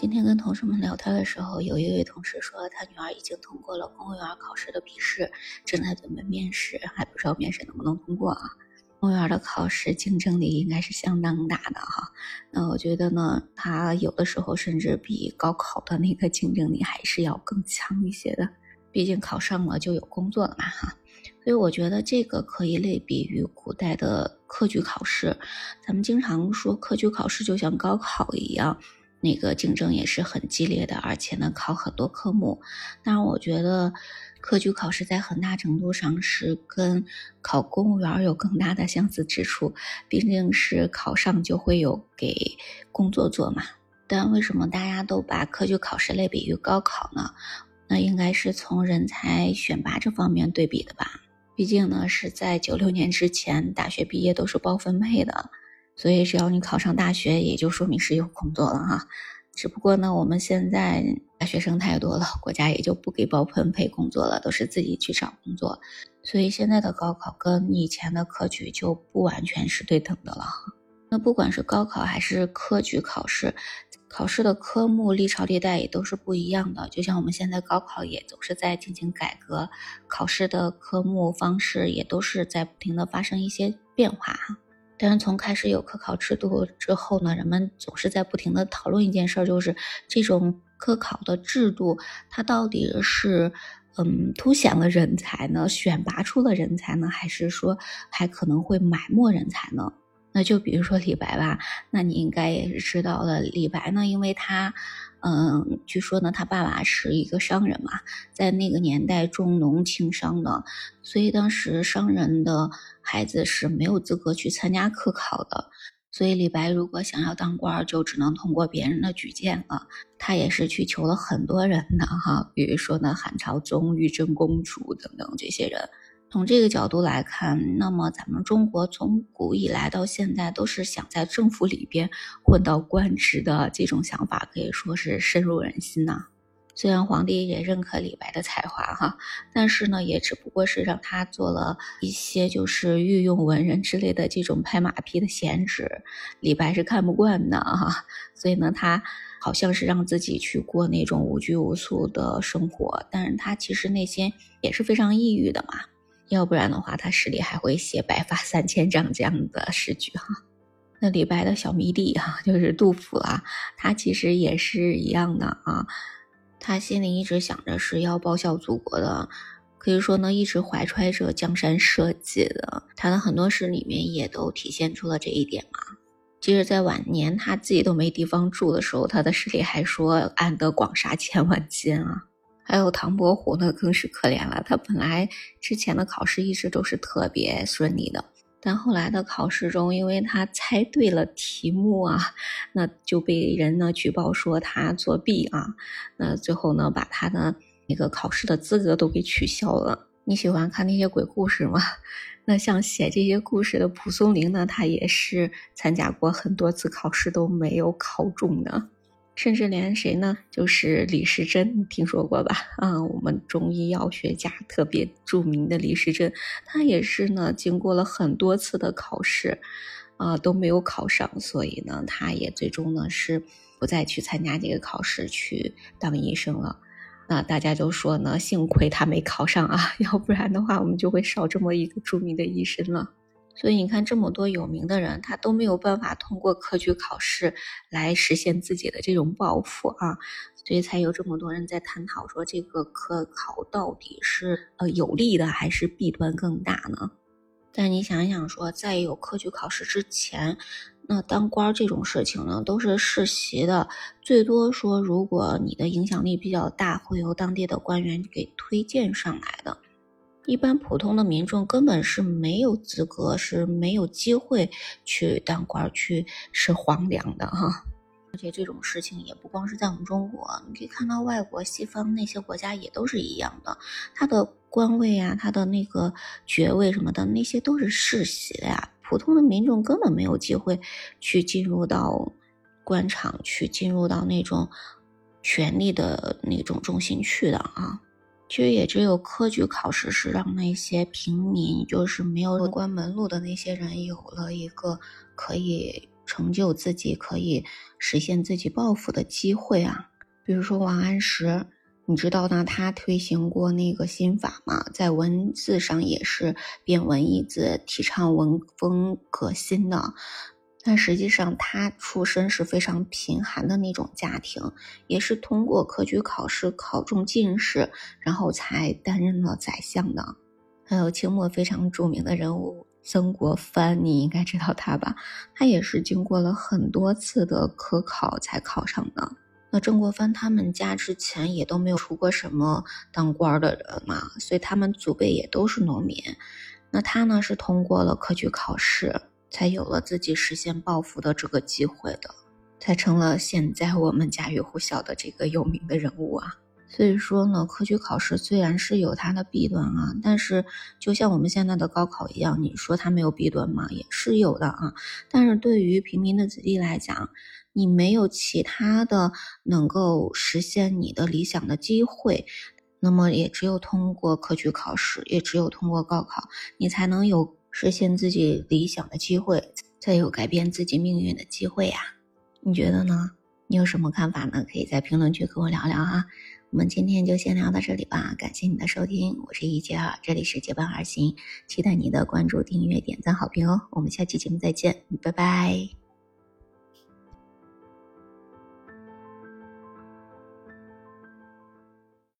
今天跟同事们聊天的时候，有一位同事说，他女儿已经通过了公务员考试的笔试，正在准备面试，还不知道面试能不能通过啊。公务员的考试竞争力应该是相当大的哈。那我觉得呢，他有的时候甚至比高考的那个竞争力还是要更强一些的。毕竟考上了就有工作了嘛哈。所以我觉得这个可以类比于古代的科举考试。咱们经常说科举考试就像高考一样。那个竞争也是很激烈的，而且呢考很多科目。当然，我觉得科举考试在很大程度上是跟考公务员有更大的相似之处，毕竟是考上就会有给工作做嘛。但为什么大家都把科举考试类比于高考呢？那应该是从人才选拔这方面对比的吧。毕竟呢是在九六年之前，大学毕业都是包分配的。所以，只要你考上大学，也就说明是有工作了哈。只不过呢，我们现在大学生太多了，国家也就不给包分配工作了，都是自己去找工作。所以现在的高考跟以前的科举就不完全是对等的了。那不管是高考还是科举考试，考试的科目历朝历代也都是不一样的。就像我们现在高考也总是在进行改革，考试的科目方式也都是在不停的发生一些变化哈。但是从开始有科考制度之后呢，人们总是在不停的讨论一件事儿，就是这种科考的制度，它到底是嗯凸显了人才呢，选拔出了人才呢，还是说还可能会埋没人才呢？那就比如说李白吧，那你应该也是知道的，李白呢，因为他。嗯，据说呢，他爸爸是一个商人嘛，在那个年代重农轻商的，所以当时商人的孩子是没有资格去参加科考的。所以李白如果想要当官，就只能通过别人的举荐了。他也是去求了很多人的哈，比如说呢，汉朝宗、玉真公主等等这些人。从这个角度来看，那么咱们中国从古以来到现在都是想在政府里边混到官职的这种想法，可以说是深入人心呐。虽然皇帝也认可李白的才华哈，但是呢，也只不过是让他做了一些就是御用文人之类的这种拍马屁的闲职，李白是看不惯的哈。所以呢，他好像是让自己去过那种无拘无束的生活，但是他其实内心也是非常抑郁的嘛。要不然的话，他诗里还会写“白发三千丈”这样的诗句哈。那李白的小迷弟哈，就是杜甫啊，他其实也是一样的啊。他心里一直想着是要报效祖国的，可以说呢，一直怀揣着江山社稷的。他的很多诗里面也都体现出了这一点嘛。即使在晚年他自己都没地方住的时候，他的诗里还说“安得广厦千万间”啊。还有唐伯虎呢，更是可怜了。他本来之前的考试一直都是特别顺利的，但后来的考试中，因为他猜对了题目啊，那就被人呢举报说他作弊啊。那最后呢，把他的那个考试的资格都给取消了。你喜欢看那些鬼故事吗？那像写这些故事的蒲松龄呢，他也是参加过很多次考试都没有考中的。甚至连谁呢？就是李时珍，听说过吧？啊，我们中医药学家特别著名的李时珍，他也是呢，经过了很多次的考试，啊，都没有考上，所以呢，他也最终呢是不再去参加这个考试，去当医生了。那大家就说呢，幸亏他没考上啊，要不然的话，我们就会少这么一个著名的医生了。所以你看，这么多有名的人，他都没有办法通过科举考试来实现自己的这种抱负啊，所以才有这么多人在探讨说，这个科考到底是呃有利的还是弊端更大呢？但你想想说，在有科举考试之前，那当官这种事情呢，都是世袭的，最多说如果你的影响力比较大，会由当地的官员给推荐上来的。一般普通的民众根本是没有资格，是没有机会去当官去吃皇粮的哈。而且这种事情也不光是在我们中国，你可以看到外国西方那些国家也都是一样的。他的官位啊，他的那个爵位什么的，那些都是世袭的呀。普通的民众根本没有机会去进入到官场，去进入到那种权力的那种中心去的啊。其实也只有科举考试是让那些平民，就是没有官门路的那些人，有了一个可以成就自己、可以实现自己抱负的机会啊。比如说王安石，你知道呢？他推行过那个新法嘛，在文字上也是变文易字，提倡文风革新的。但实际上，他出身是非常贫寒的那种家庭，也是通过科举考试考中进士，然后才担任了宰相的。还有清末非常著名的人物曾国藩，你应该知道他吧？他也是经过了很多次的科考才考上的。那曾国藩他们家之前也都没有出过什么当官的人嘛，所以他们祖辈也都是农民。那他呢是通过了科举考试，才有了自己实现抱负的这个机会的，才成了现在我们家喻户晓的这个有名的人物啊。所以说呢，科举考试虽然是有它的弊端啊，但是就像我们现在的高考一样，你说它没有弊端吗？也是有的啊。但是对于平民的子弟来讲，你没有其他的能够实现你的理想的机会，那么也只有通过科举考试，也只有通过高考，你才能有实现自己理想的机会，才有改变自己命运的机会呀。你觉得呢？你有什么看法呢？可以在评论区跟我聊聊哈。我们今天就先聊到这里吧，感谢你的收听，我是一杰儿，这里是结伴而行，期待你的关注、订阅、点赞、好评哦。我们下期节目再见，拜拜。